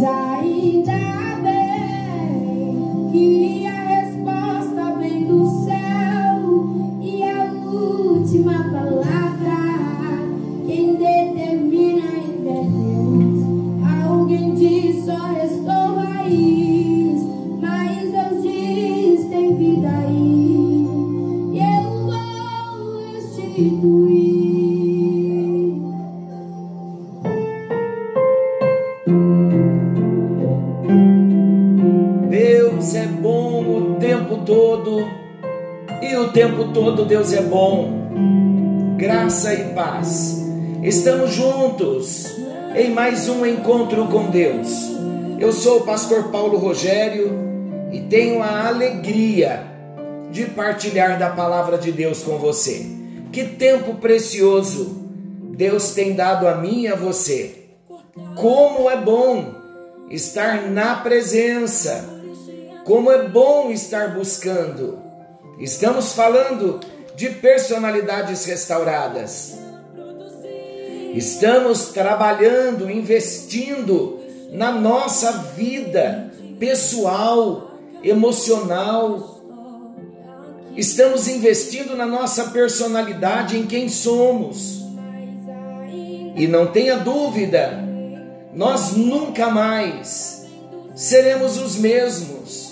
tempo Deus é bom. Graça e paz. Estamos juntos em mais um encontro com Deus. Eu sou o pastor Paulo Rogério e tenho a alegria de partilhar da palavra de Deus com você. Que tempo precioso Deus tem dado a mim e a você. Como é bom estar na presença. Como é bom estar buscando Estamos falando de personalidades restauradas. Estamos trabalhando, investindo na nossa vida pessoal, emocional. Estamos investindo na nossa personalidade, em quem somos. E não tenha dúvida, nós nunca mais seremos os mesmos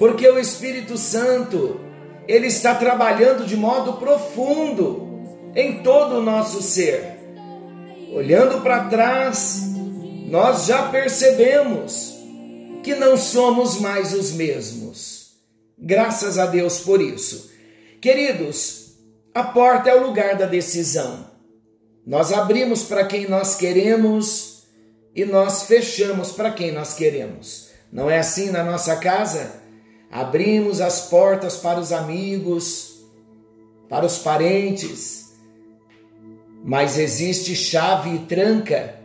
porque o Espírito Santo, ele está trabalhando de modo profundo em todo o nosso ser. Olhando para trás, nós já percebemos que não somos mais os mesmos. Graças a Deus por isso. Queridos, a porta é o lugar da decisão. Nós abrimos para quem nós queremos e nós fechamos para quem nós queremos. Não é assim na nossa casa? Abrimos as portas para os amigos, para os parentes, mas existe chave e tranca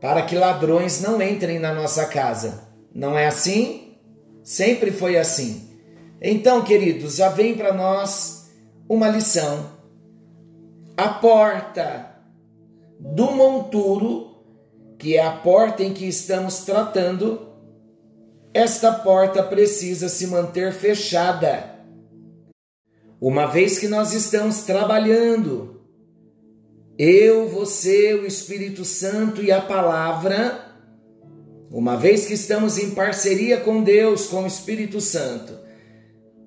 para que ladrões não entrem na nossa casa. Não é assim? Sempre foi assim. Então, queridos, já vem para nós uma lição. A porta do monturo, que é a porta em que estamos tratando, esta porta precisa se manter fechada. Uma vez que nós estamos trabalhando, eu, você, o Espírito Santo e a palavra, uma vez que estamos em parceria com Deus, com o Espírito Santo,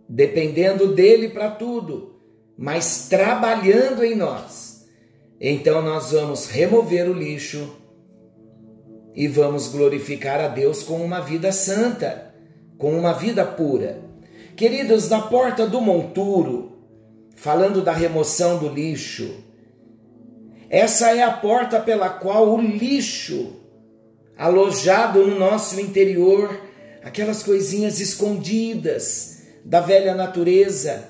dependendo dele para tudo, mas trabalhando em nós, então nós vamos remover o lixo, e vamos glorificar a Deus com uma vida santa, com uma vida pura. Queridos, na porta do monturo, falando da remoção do lixo, essa é a porta pela qual o lixo alojado no nosso interior, aquelas coisinhas escondidas da velha natureza,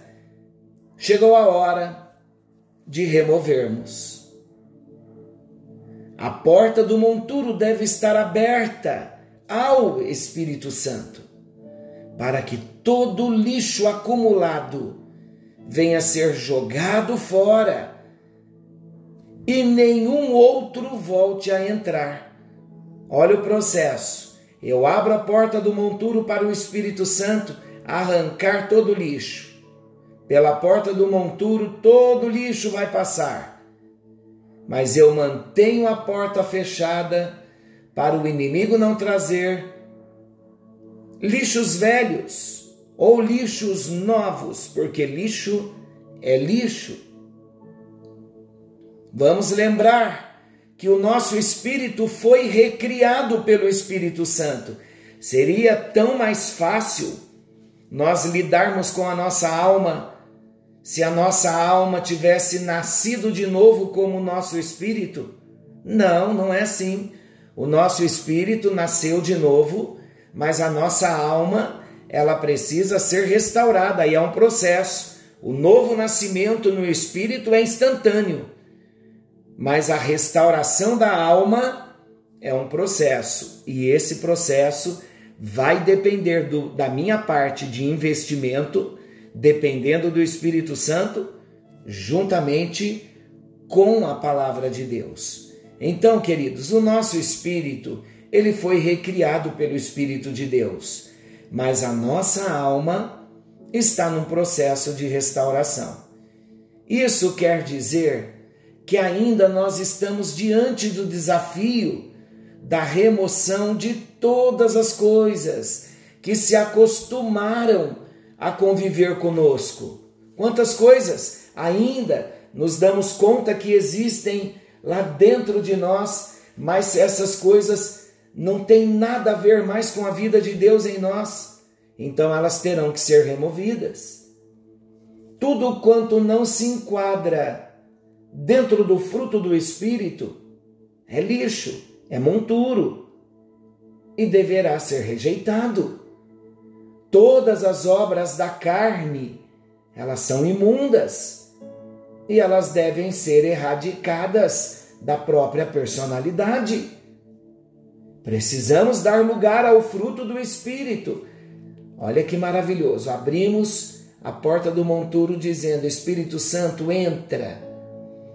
chegou a hora de removermos. A porta do monturo deve estar aberta ao Espírito Santo, para que todo lixo acumulado venha ser jogado fora e nenhum outro volte a entrar. Olha o processo. Eu abro a porta do monturo para o Espírito Santo arrancar todo lixo. Pela porta do monturo, todo lixo vai passar mas eu mantenho a porta fechada para o inimigo não trazer lixos velhos ou lixos novos, porque lixo é lixo. Vamos lembrar que o nosso espírito foi recriado pelo Espírito Santo. Seria tão mais fácil nós lidarmos com a nossa alma se a nossa alma tivesse nascido de novo como o nosso espírito? Não, não é assim. O nosso espírito nasceu de novo, mas a nossa alma, ela precisa ser restaurada e é um processo. O novo nascimento no espírito é instantâneo, mas a restauração da alma é um processo, e esse processo vai depender do, da minha parte de investimento dependendo do Espírito Santo, juntamente com a palavra de Deus. Então, queridos, o nosso espírito, ele foi recriado pelo Espírito de Deus, mas a nossa alma está num processo de restauração. Isso quer dizer que ainda nós estamos diante do desafio da remoção de todas as coisas que se acostumaram a conviver conosco. Quantas coisas ainda nos damos conta que existem lá dentro de nós, mas essas coisas não têm nada a ver mais com a vida de Deus em nós, então elas terão que ser removidas. Tudo quanto não se enquadra dentro do fruto do Espírito é lixo, é monturo e deverá ser rejeitado. Todas as obras da carne, elas são imundas e elas devem ser erradicadas da própria personalidade. Precisamos dar lugar ao fruto do Espírito. Olha que maravilhoso. Abrimos a porta do monturo dizendo: Espírito Santo, entra,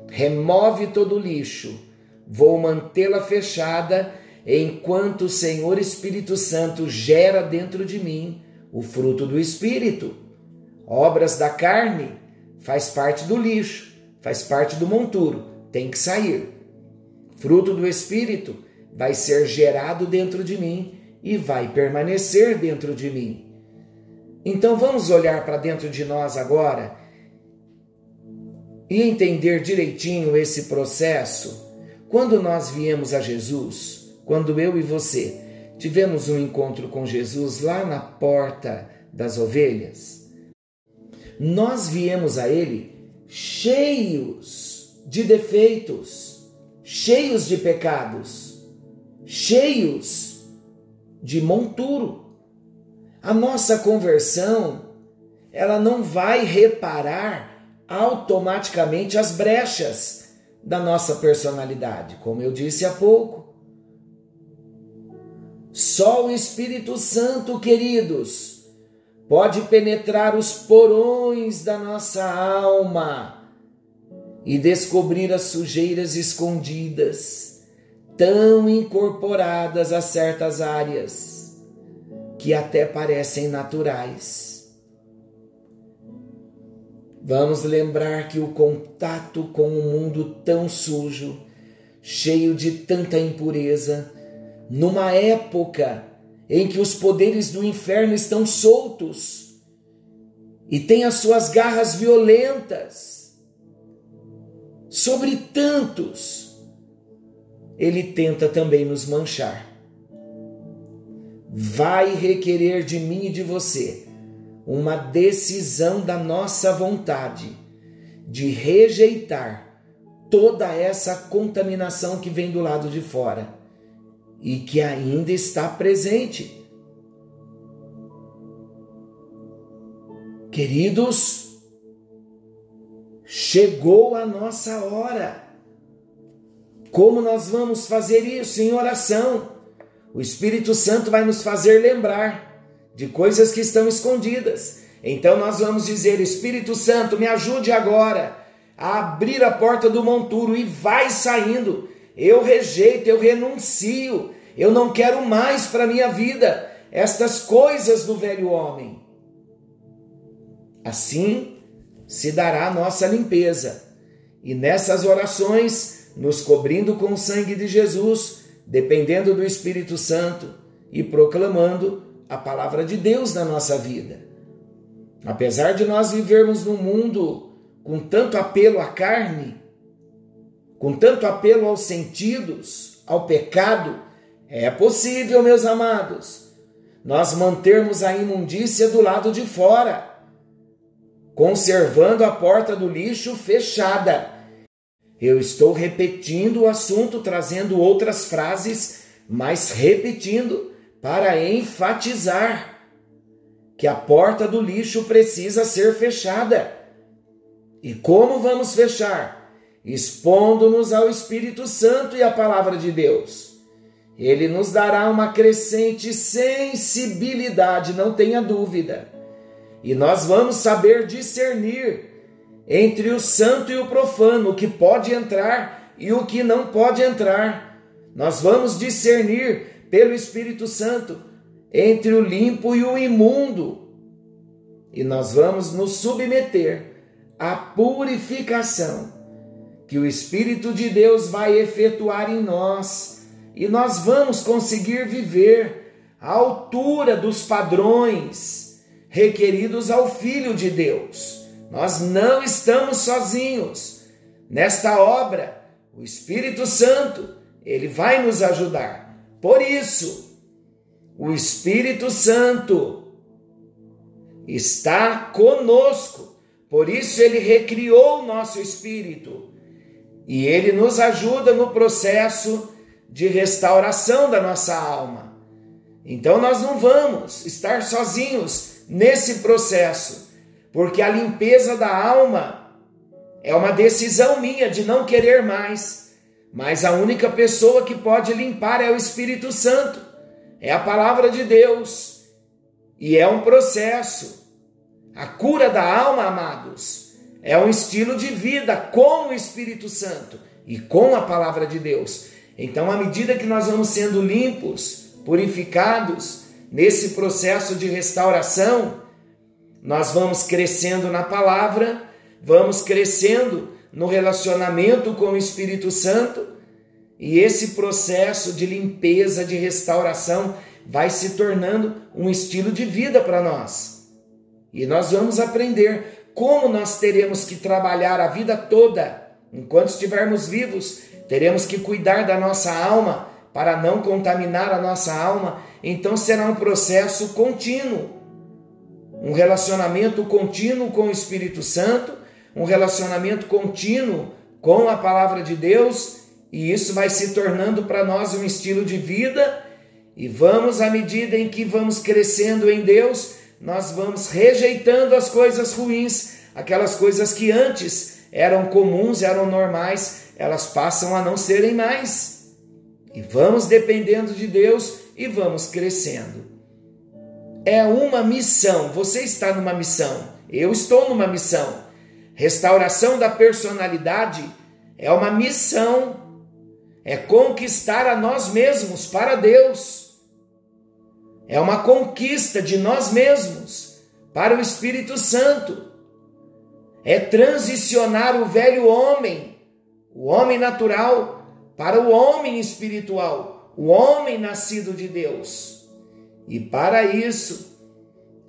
remove todo o lixo. Vou mantê-la fechada enquanto o Senhor Espírito Santo gera dentro de mim o fruto do Espírito. Obras da carne faz parte do lixo, faz parte do monturo, tem que sair. Fruto do Espírito vai ser gerado dentro de mim e vai permanecer dentro de mim. Então vamos olhar para dentro de nós agora e entender direitinho esse processo. Quando nós viemos a Jesus, quando eu e você tivemos um encontro com Jesus lá na porta das ovelhas, nós viemos a Ele cheios de defeitos, cheios de pecados cheios de monturo. A nossa conversão, ela não vai reparar automaticamente as brechas da nossa personalidade, como eu disse há pouco. Só o Espírito Santo, queridos, pode penetrar os porões da nossa alma e descobrir as sujeiras escondidas tão incorporadas a certas áreas que até parecem naturais. Vamos lembrar que o contato com um mundo tão sujo, cheio de tanta impureza, numa época em que os poderes do inferno estão soltos e têm as suas garras violentas sobre tantos ele tenta também nos manchar. Vai requerer de mim e de você uma decisão da nossa vontade de rejeitar toda essa contaminação que vem do lado de fora e que ainda está presente. Queridos, chegou a nossa hora. Como nós vamos fazer isso? Em oração. O Espírito Santo vai nos fazer lembrar de coisas que estão escondidas. Então nós vamos dizer: Espírito Santo, me ajude agora a abrir a porta do monturo e vai saindo. Eu rejeito, eu renuncio, eu não quero mais para minha vida estas coisas do velho homem. Assim se dará a nossa limpeza. E nessas orações nos cobrindo com o sangue de Jesus, dependendo do Espírito Santo e proclamando a palavra de Deus na nossa vida. Apesar de nós vivermos num mundo com tanto apelo à carne, com tanto apelo aos sentidos, ao pecado, é possível, meus amados, nós mantermos a imundícia do lado de fora, conservando a porta do lixo fechada eu estou repetindo o assunto, trazendo outras frases, mas repetindo para enfatizar que a porta do lixo precisa ser fechada. E como vamos fechar? Expondo-nos ao Espírito Santo e à palavra de Deus. Ele nos dará uma crescente sensibilidade, não tenha dúvida. E nós vamos saber discernir entre o santo e o profano, o que pode entrar e o que não pode entrar. Nós vamos discernir pelo Espírito Santo entre o limpo e o imundo. E nós vamos nos submeter à purificação que o Espírito de Deus vai efetuar em nós e nós vamos conseguir viver à altura dos padrões requeridos ao Filho de Deus. Nós não estamos sozinhos nesta obra. O Espírito Santo, ele vai nos ajudar. Por isso, o Espírito Santo está conosco. Por isso ele recriou o nosso espírito e ele nos ajuda no processo de restauração da nossa alma. Então nós não vamos estar sozinhos nesse processo, porque a limpeza da alma é uma decisão minha de não querer mais, mas a única pessoa que pode limpar é o Espírito Santo, é a palavra de Deus, e é um processo. A cura da alma, amados, é um estilo de vida com o Espírito Santo e com a palavra de Deus. Então, à medida que nós vamos sendo limpos, purificados nesse processo de restauração, nós vamos crescendo na palavra, vamos crescendo no relacionamento com o Espírito Santo, e esse processo de limpeza, de restauração, vai se tornando um estilo de vida para nós. E nós vamos aprender como nós teremos que trabalhar a vida toda, enquanto estivermos vivos, teremos que cuidar da nossa alma para não contaminar a nossa alma, então será um processo contínuo, um relacionamento contínuo com o Espírito Santo, um relacionamento contínuo com a palavra de Deus, e isso vai se tornando para nós um estilo de vida, e vamos, à medida em que vamos crescendo em Deus, nós vamos rejeitando as coisas ruins, aquelas coisas que antes eram comuns, eram normais, elas passam a não serem mais. E vamos dependendo de Deus e vamos crescendo. É uma missão, você está numa missão, eu estou numa missão. Restauração da personalidade é uma missão, é conquistar a nós mesmos para Deus é uma conquista de nós mesmos para o Espírito Santo. É transicionar o velho homem, o homem natural, para o homem espiritual, o homem nascido de Deus. E para isso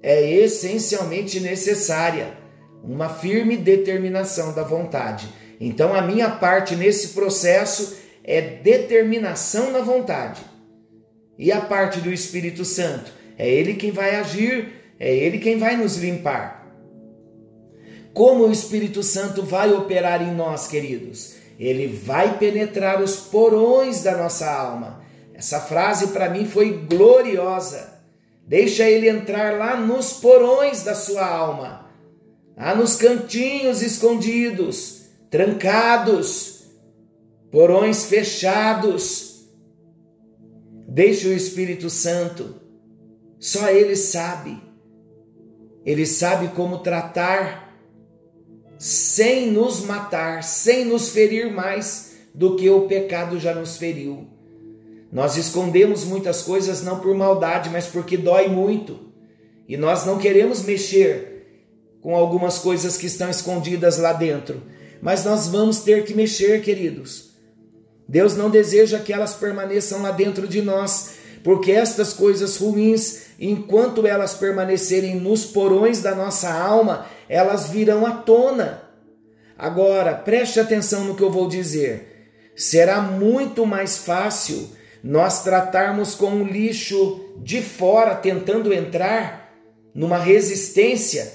é essencialmente necessária uma firme determinação da vontade. Então, a minha parte nesse processo é determinação na vontade e a parte do Espírito Santo? É Ele quem vai agir, é Ele quem vai nos limpar. Como o Espírito Santo vai operar em nós, queridos? Ele vai penetrar os porões da nossa alma. Essa frase para mim foi gloriosa. Deixa ele entrar lá nos porões da sua alma, lá nos cantinhos escondidos, trancados, porões fechados Deixe o Espírito Santo, só Ele sabe. Ele sabe como tratar sem nos matar, sem nos ferir mais do que o pecado já nos feriu. Nós escondemos muitas coisas não por maldade, mas porque dói muito. E nós não queremos mexer com algumas coisas que estão escondidas lá dentro. Mas nós vamos ter que mexer, queridos. Deus não deseja que elas permaneçam lá dentro de nós, porque estas coisas ruins, enquanto elas permanecerem nos porões da nossa alma, elas virão à tona. Agora, preste atenção no que eu vou dizer. Será muito mais fácil nós tratarmos com o lixo de fora tentando entrar numa resistência,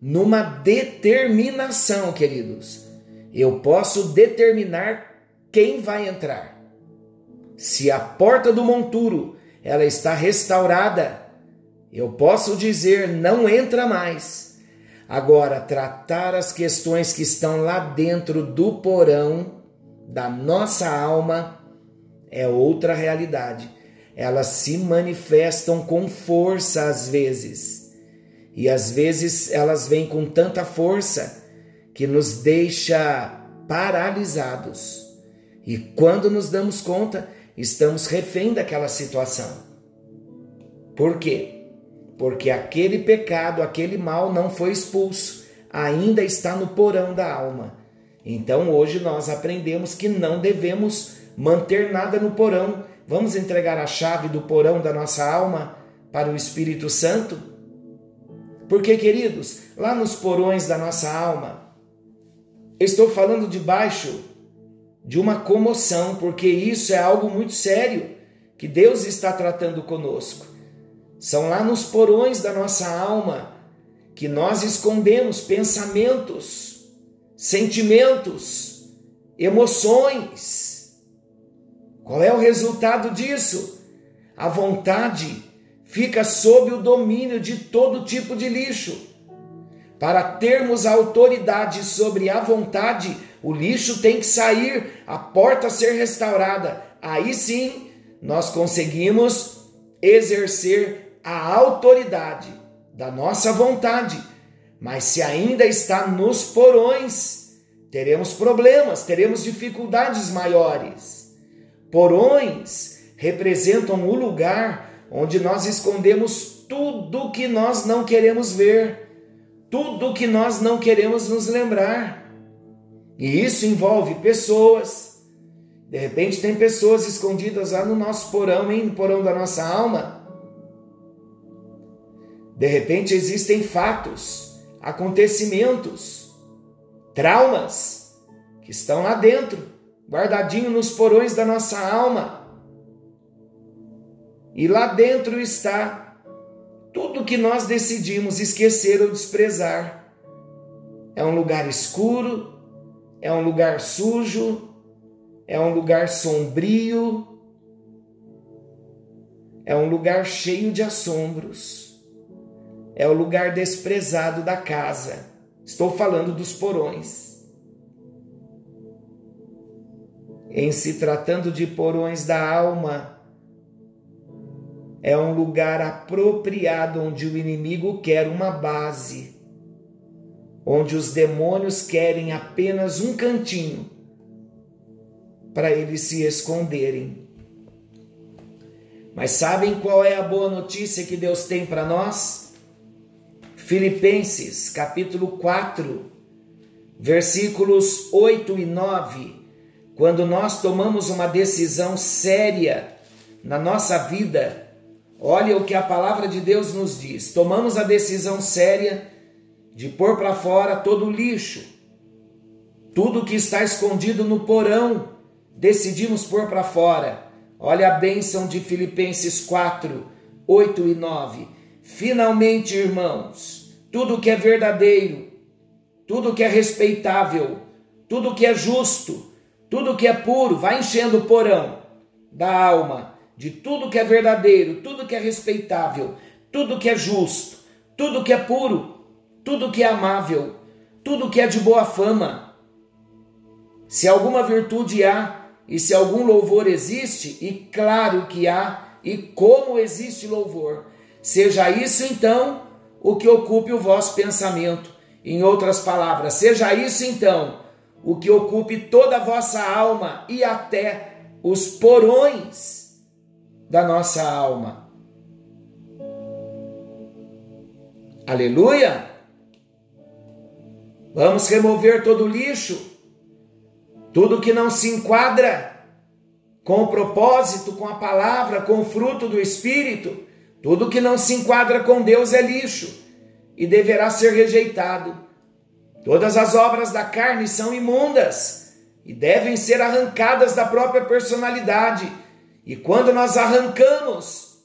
numa determinação, queridos. Eu posso determinar quem vai entrar. Se a porta do monturo ela está restaurada, eu posso dizer não entra mais. Agora tratar as questões que estão lá dentro do porão da nossa alma é outra realidade. Elas se manifestam com força às vezes. E às vezes elas vêm com tanta força que nos deixa paralisados. E quando nos damos conta, estamos refém daquela situação. Por quê? Porque aquele pecado, aquele mal não foi expulso, ainda está no porão da alma. Então hoje nós aprendemos que não devemos manter nada no porão. Vamos entregar a chave do porão da nossa alma para o Espírito Santo? Porque, queridos, lá nos porões da nossa alma, estou falando debaixo de uma comoção, porque isso é algo muito sério que Deus está tratando conosco. São lá nos porões da nossa alma que nós escondemos pensamentos, sentimentos, emoções. Qual é o resultado disso? A vontade fica sob o domínio de todo tipo de lixo. Para termos autoridade sobre a vontade, o lixo tem que sair, a porta ser restaurada. Aí sim nós conseguimos exercer a autoridade da nossa vontade. Mas se ainda está nos porões, teremos problemas, teremos dificuldades maiores. Porões representam o lugar onde nós escondemos tudo que nós não queremos ver tudo que nós não queremos nos lembrar. E isso envolve pessoas. De repente tem pessoas escondidas lá no nosso porão, hein? no porão da nossa alma. De repente existem fatos, acontecimentos, traumas que estão lá dentro, guardadinho nos porões da nossa alma. E lá dentro está tudo que nós decidimos esquecer ou desprezar. É um lugar escuro, é um lugar sujo, é um lugar sombrio, é um lugar cheio de assombros, é o lugar desprezado da casa. Estou falando dos porões. Em se tratando de porões da alma, é um lugar apropriado onde o inimigo quer uma base, onde os demônios querem apenas um cantinho para eles se esconderem. Mas sabem qual é a boa notícia que Deus tem para nós? Filipenses, capítulo 4, versículos 8 e 9. Quando nós tomamos uma decisão séria na nossa vida, Olha o que a palavra de Deus nos diz. Tomamos a decisão séria de pôr para fora todo o lixo, tudo que está escondido no porão, decidimos pôr para fora. Olha a bênção de Filipenses 4, 8 e 9. Finalmente, irmãos, tudo que é verdadeiro, tudo que é respeitável, tudo que é justo, tudo que é puro, vai enchendo o porão da alma de tudo que é verdadeiro, tudo que é respeitável, tudo que é justo, tudo que é puro, tudo que é amável, tudo que é de boa fama. Se alguma virtude há e se algum louvor existe, e claro que há, e como existe louvor, seja isso então o que ocupe o vosso pensamento. Em outras palavras, seja isso então o que ocupe toda a vossa alma e até os porões da nossa alma. Aleluia! Vamos remover todo o lixo, tudo que não se enquadra com o propósito, com a palavra, com o fruto do Espírito, tudo que não se enquadra com Deus é lixo e deverá ser rejeitado. Todas as obras da carne são imundas e devem ser arrancadas da própria personalidade e quando nós arrancamos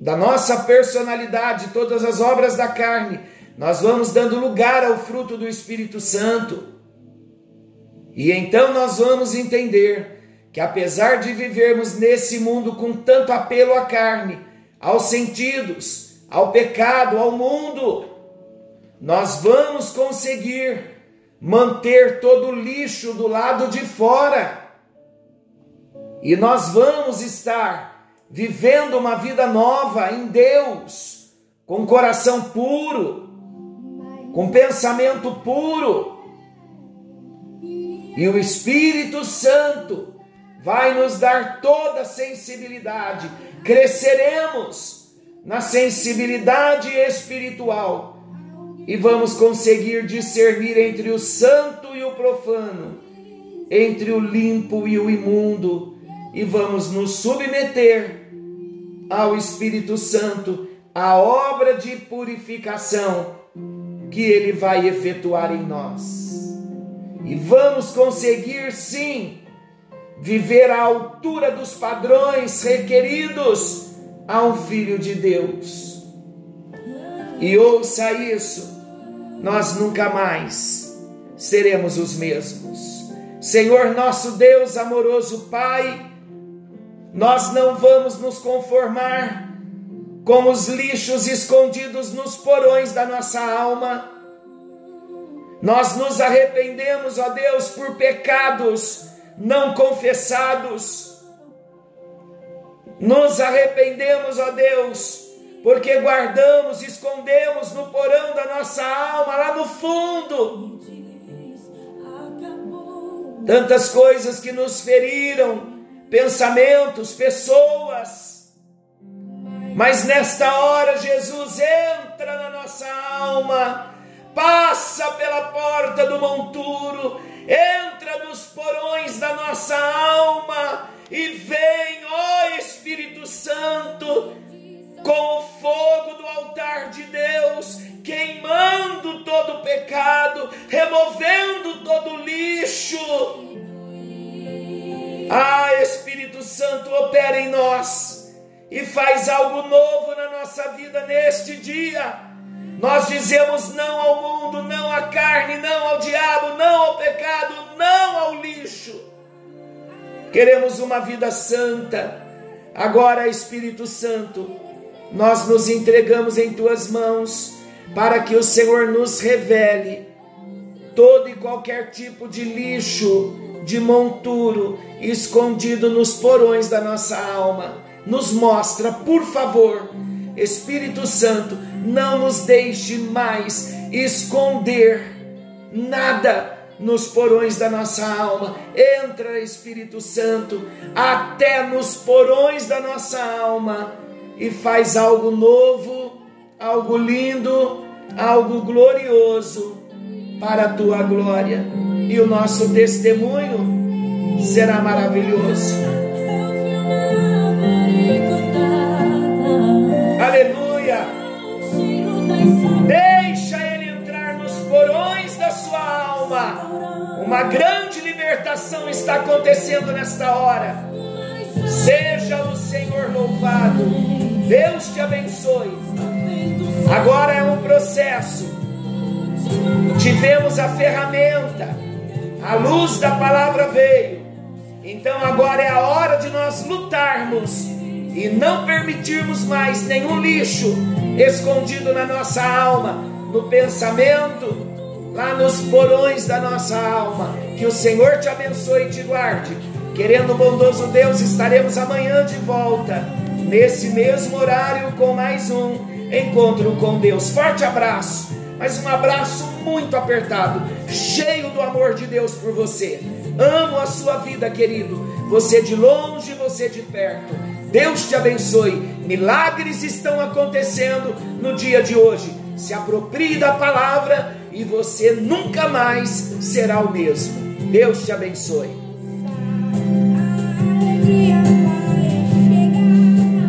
da nossa personalidade todas as obras da carne, nós vamos dando lugar ao fruto do Espírito Santo. E então nós vamos entender que apesar de vivermos nesse mundo com tanto apelo à carne, aos sentidos, ao pecado, ao mundo, nós vamos conseguir manter todo o lixo do lado de fora e nós vamos estar vivendo uma vida nova em Deus, com coração puro, com pensamento puro. E o Espírito Santo vai nos dar toda a sensibilidade, cresceremos na sensibilidade espiritual e vamos conseguir discernir entre o santo e o profano, entre o limpo e o imundo, e vamos nos submeter ao Espírito Santo, a obra de purificação que ele vai efetuar em nós. E vamos conseguir sim viver à altura dos padrões requeridos a um filho de Deus. E ouça isso, nós nunca mais seremos os mesmos. Senhor nosso Deus, amoroso Pai, nós não vamos nos conformar com os lixos escondidos nos porões da nossa alma. Nós nos arrependemos, ó Deus, por pecados não confessados. Nos arrependemos, ó Deus, porque guardamos, escondemos no porão da nossa alma, lá no fundo, tantas coisas que nos feriram, pensamentos, pessoas. Mas nesta hora, Jesus entra na nossa alma, passa pela porta do monturo, entra nos porões da nossa alma e vem, ó Espírito Santo, com o fogo do altar de Deus, queimando todo o pecado, removendo todo o lixo. Ah, Espírito Santo, opera em nós e faz algo novo na nossa vida neste dia nós dizemos não ao mundo, não à carne, não ao diabo, não ao pecado, não ao lixo. Queremos uma vida santa. Agora, Espírito Santo, nós nos entregamos em tuas mãos para que o Senhor nos revele todo e qualquer tipo de lixo, de monturo escondido nos porões da nossa alma. Nos mostra, por favor, Espírito Santo, não nos deixe mais esconder nada nos porões da nossa alma. Entra, Espírito Santo, até nos porões da nossa alma e faz algo novo, algo lindo, algo glorioso para a tua glória. E o nosso testemunho será maravilhoso. Deixa ele entrar nos porões da sua alma. Uma grande libertação está acontecendo nesta hora. Seja o Senhor louvado. Deus te abençoe. Agora é um processo. Tivemos a ferramenta. A luz da palavra veio. Então agora é a hora de nós lutarmos e não permitirmos mais nenhum lixo escondido na nossa alma, no pensamento, lá nos porões da nossa alma. Que o Senhor te abençoe e te guarde. Querendo o bondoso Deus, estaremos amanhã de volta, nesse mesmo horário, com mais um encontro com Deus. Forte abraço, mas um abraço muito apertado, cheio do amor de Deus por você. Amo a sua vida, querido. Você de longe, você de perto. Deus te abençoe. Milagres estão acontecendo no dia de hoje. Se aproprie da palavra e você nunca mais será o mesmo. Deus te abençoe.